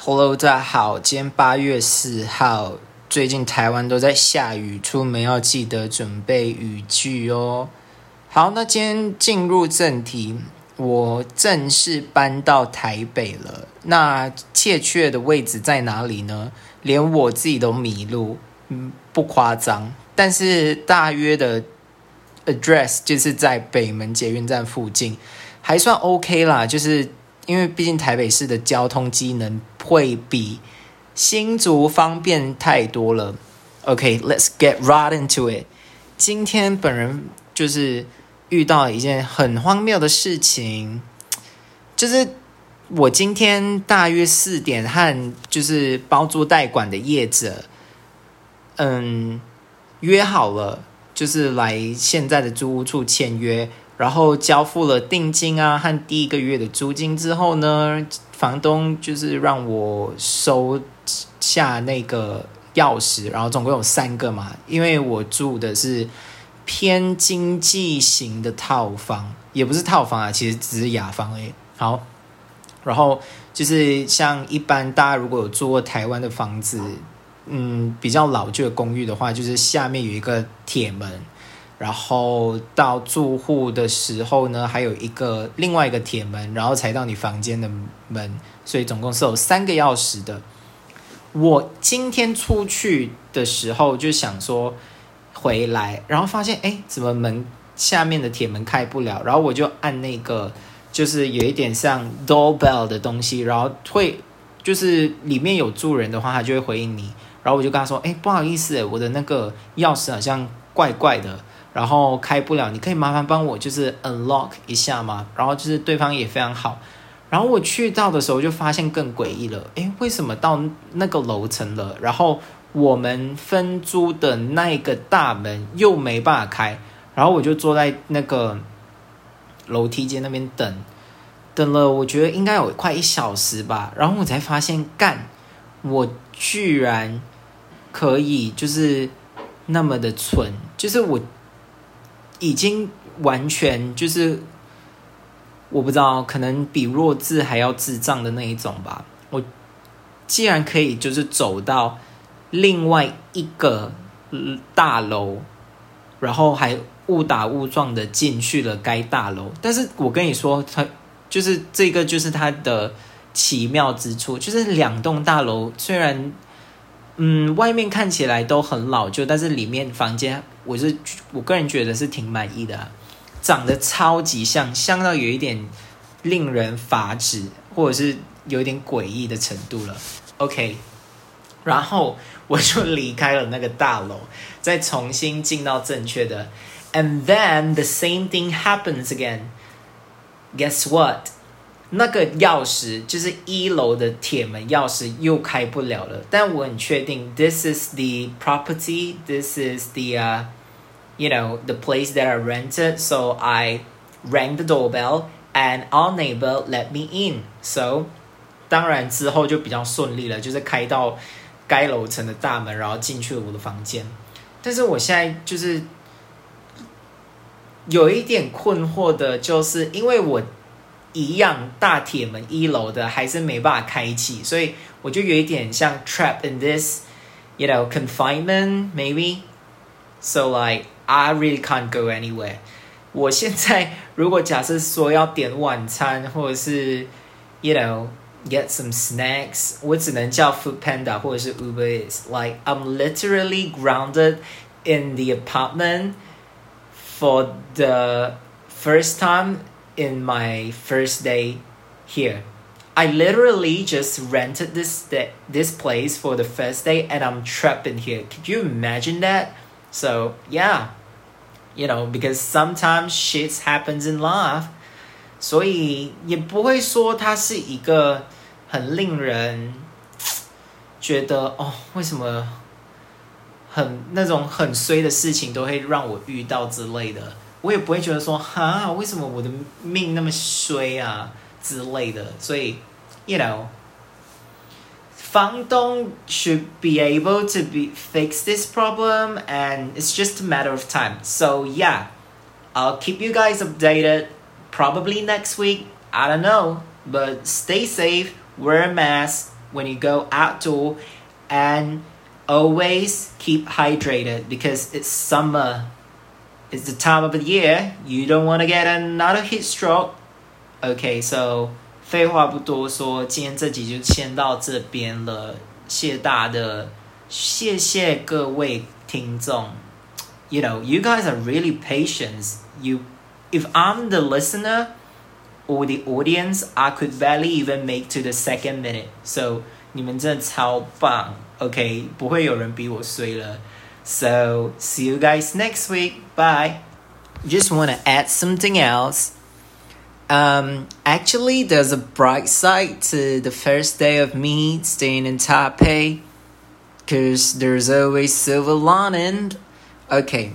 Hello，大家好，今天八月四号，最近台湾都在下雨，出门要记得准备雨具哦。好，那今天进入正题，我正式搬到台北了。那确切的位置在哪里呢？连我自己都迷路，嗯，不夸张。但是大约的 address 就是在北门捷运站附近，还算 OK 啦，就是。因为毕竟台北市的交通机能会比新竹方便太多了。OK，let's get right into it。今天本人就是遇到一件很荒谬的事情，就是我今天大约四点和就是包租代管的业者，嗯，约好了，就是来现在的租屋处签约。然后交付了定金啊和第一个月的租金之后呢，房东就是让我收下那个钥匙，然后总共有三个嘛，因为我住的是偏经济型的套房，也不是套房啊，其实只是雅房诶。好，然后就是像一般大家如果有住过台湾的房子，嗯，比较老旧的公寓的话，就是下面有一个铁门。然后到住户的时候呢，还有一个另外一个铁门，然后才到你房间的门，所以总共是有三个钥匙的。我今天出去的时候就想说回来，然后发现哎，怎么门下面的铁门开不了？然后我就按那个就是有一点像 doorbell 的东西，然后会就是里面有住人的话，他就会回应你。然后我就跟他说，哎，不好意思，我的那个钥匙好像怪怪的。然后开不了，你可以麻烦帮我就是 unlock 一下吗？然后就是对方也非常好。然后我去到的时候就发现更诡异了，诶，为什么到那个楼层了？然后我们分租的那个大门又没办法开。然后我就坐在那个楼梯间那边等，等了我觉得应该有快一小时吧。然后我才发现，干，我居然可以就是那么的蠢，就是我。已经完全就是我不知道，可能比弱智还要智障的那一种吧。我既然可以就是走到另外一个大楼，然后还误打误撞的进去了该大楼，但是我跟你说，它就是这个就是它的奇妙之处，就是两栋大楼虽然。嗯，外面看起来都很老旧，但是里面房间我是我个人觉得是挺满意的，长得超级像，像到有一点令人发指，或者是有一点诡异的程度了。OK，然后我就离开了那个大楼，再重新进到正确的，and then the same thing happens again. Guess what? 那个钥匙就是一楼的铁门钥匙又开不了了，但我很确定，this is the property，this is the uh，you know the place that I rented，so I rang the doorbell and our neighbor let me in，so 当然之后就比较顺利了，就是开到该楼层的大门，然后进去了我的房间。但是我现在就是有一点困惑的，就是因为我。一样大铁门一楼的还是没办法开启，所以我就有一点像 trapped in this, you know, confinement maybe. So like I really can't go anywhere. 我现在如果假设说要点晚餐或者是 you know get some snacks，我只能叫 Food Panda 或者是 Uber Eats. Like I'm literally grounded in the apartment for the first time in my first day here. I literally just rented this this place for the first day and I'm trapped in here. Could you imagine that? So, yeah. You know, because sometimes shit happens in life. 所以也不会说它是一个很令人觉得哦，为什么很那种很衰的事情都会让我遇到之类的。我也不会觉得说哈，为什么我的命那么衰啊之类的，所以，you know，房东 should be able to be fix this problem and it's just a matter of time. So yeah, I'll keep you guys updated probably next week. I don't know, but stay safe, wear a mask, when you go outdoor and always keep hydrated because it's summer. It's the time of the year. You don't want to get another heat stroke. Okay, so 废话不多说，今天这集就先到这边了。谢大的，谢谢各位听众。You know, you guys are really patient. You, if I'm the listener or the audience, I could barely even make to the second minute. So 你们真的超棒，OK，不会有人比我衰了。So see you guys next week. Bye. Just want to add something else. Um, actually, there's a bright side to the first day of me staying in Taipei, cause there's always silver lining. Okay,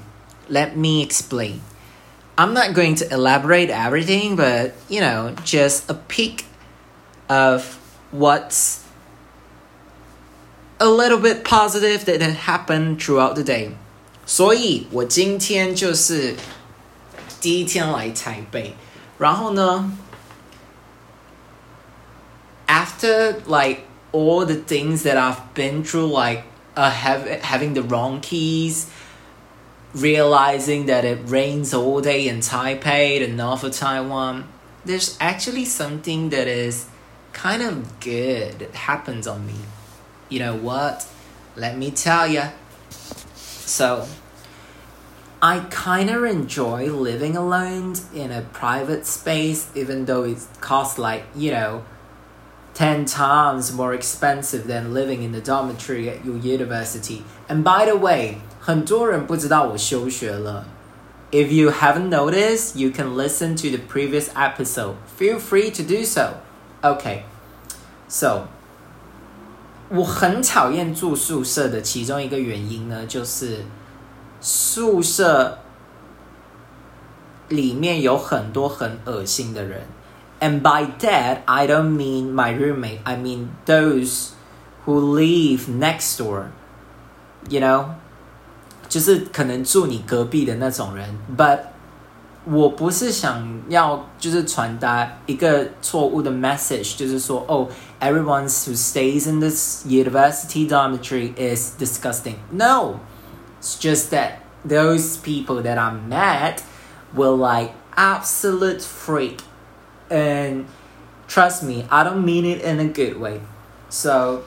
let me explain. I'm not going to elaborate everything, but you know, just a peek of what's a little bit positive that had happened throughout the day. 所以我今天就是第一天来台北， 然后呢，after like all the things that I've been through, like uh, have, having the wrong keys, realizing that it rains all day in Taipei, the north of Taiwan, there's actually something that is kind of good that happens on me. You know what? Let me tell you. So, I kind of enjoy living alone in a private space, even though it costs like, you know, 10 times more expensive than living in the dormitory at your university. And by the way, 很多人不知道我休学了。If you haven't noticed, you can listen to the previous episode. Feel free to do so. Okay, so 我很讨厌住宿舍的其中一个原因呢，就是 宿舍里面有很多很恶心的人。And by that, I don't mean my roommate. I mean those who live next door. You know. 就是可能住你隔壁的那种人，but 我不是想要就是传达一个错误的 message，就是说哦，everyone who stays in this university dormitory is disgusting. No, it's just that those people that I met were like absolute freak, and trust me, I don't mean it in a good way. So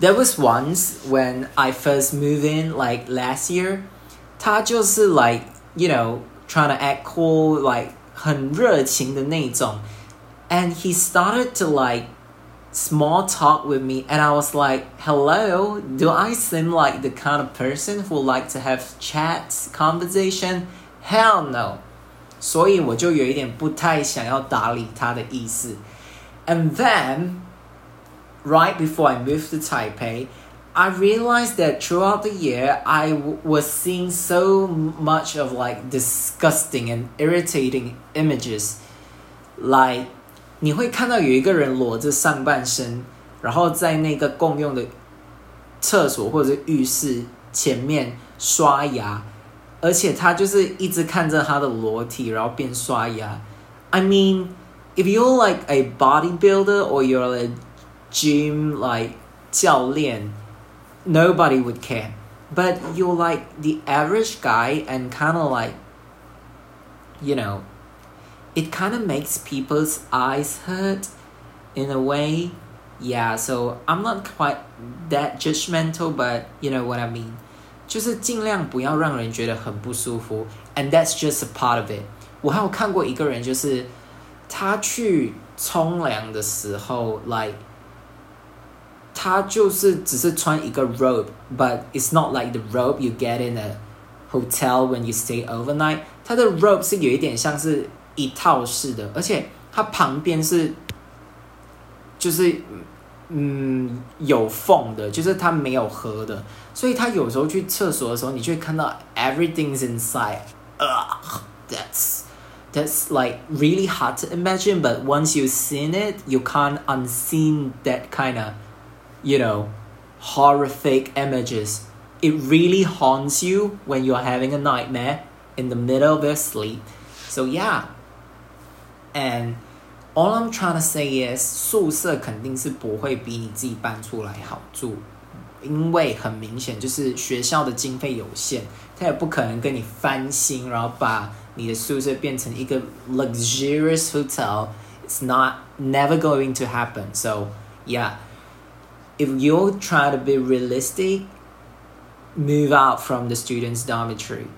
there was once when I first moved in, like last year, 他就是 like you know trying to act cool, like 很热情的那种, and he started to like small talk with me, and I was like, "Hello, do I seem like the kind of person who like to have chats, conversation? Hell no!" 所以我就有一点不太想要搭理他的意思，and then right before I moved to Taipei, I realized that throughout the year I w- was seeing so much of like disgusting and irritating images, like 你会看到有一个人裸着上半身，然后在那个共用的厕所或者浴室前面刷牙，而且他就是一直看着他的裸体，然后边刷牙。I mean, if you're like a bodybuilder or you're a gym like 教练, nobody would care. But you're like the average guy and kind of like, you know, it kind of makes people's eyes hurt in a way. Yeah, so I'm not quite that judgmental, but you know what I mean. 就是尽量不要让人觉得很不舒服，and that's just a part of it。我还有看过一个人，就是他去冲凉的时候，like 他就是只是穿一个 robe，but it's not like the robe you get in a hotel when you stay overnight。它的 robe 是有一点像是 一套式的，而且它旁边是就是嗯有缝的，就是它没有合的，所以他有时候去厕所的时候，你就会看到 everything's inside。Ugh, that's that's like really hard to imagine, but once you've seen it, you can't unseen that kind of you know, horrific images. It really haunts you when you're having a nightmare in the middle of your sleep. So yeah. And All I'm trying to say is，宿舍肯定是不会比你自己搬出来好住，因为很明显就是学校的经费有限，他也不可能跟你翻新，然后把你的宿舍变成一个 luxurious hotel。It's not never going to happen. So yeah, if you try to be realistic, move out from the students' dormitory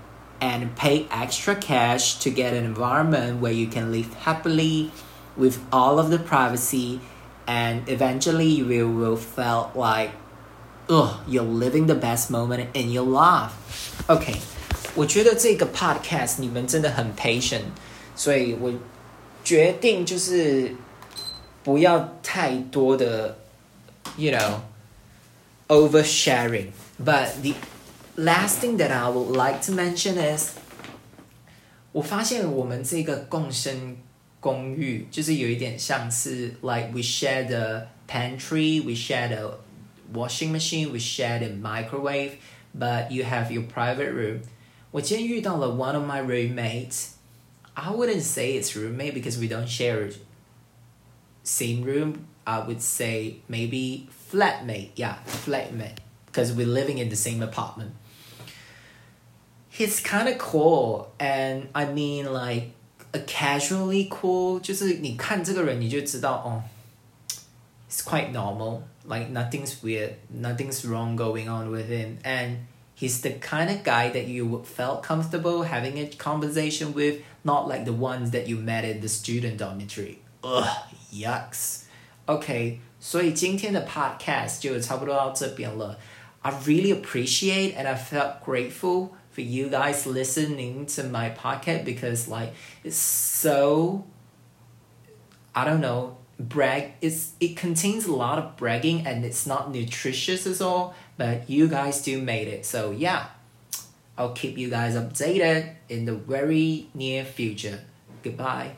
and pay extra cash to get an environment where you can live happily with all of the privacy and eventually you will, will feel like ugh, you're living the best moment in your life. OK，我觉得这个 podcast 你们真的很 patient，所以我决定就是不要太多的，you know oversharing. But the last thing that I would like to mention is，我发现我们这个共生公寓就是有一点像是 like we share the pantry, we share the washing machine, we share the microwave, but you have your private room. 我今天遇到了 one of my roommates. I wouldn't say it's roommate because we don't share same room. I would say maybe flatmate. Yeah, flatmate because we're living in the same apartment. He's kind of cool, and I mean like a casually cool，就是你看这个人你就知道哦，it's quite normal. Like nothing's weird, nothing's wrong going on with him, and he's the kind of guy that you felt comfortable having a conversation with, not like the ones that you met in the student dormitory. Ugh, yucks. OK，所以今天的 podcast 就差不多到这边了。I really appreciate and I felt grateful for you guys listening to my podcast because like it's so I don't know brag it's it contains a lot of bragging and it's not nutritious at all but you guys do made it. So yeah I'll keep you guys updated in the very near future. Goodbye